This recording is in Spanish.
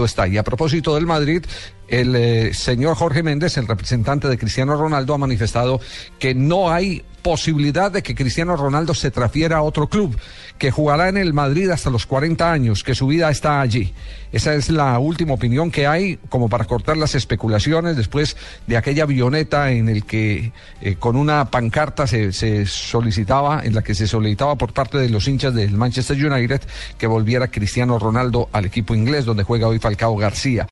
está. Y a propósito del Madrid, el eh, señor Jorge Méndez, el representante de Cristiano Ronaldo, ha manifestado que no hay posibilidad de que Cristiano Ronaldo se transfiera a otro club, que jugará en el Madrid hasta los 40 años, que su vida está allí. Esa es la última opinión que hay, como para cortar las especulaciones después de aquella avioneta en el que eh, con una pancarta se, se solicitaba, en la que se solicitaba por parte de los hinchas del Manchester United que volviera Cristiano Ronaldo al equipo inglés donde juega hoy Falcao García.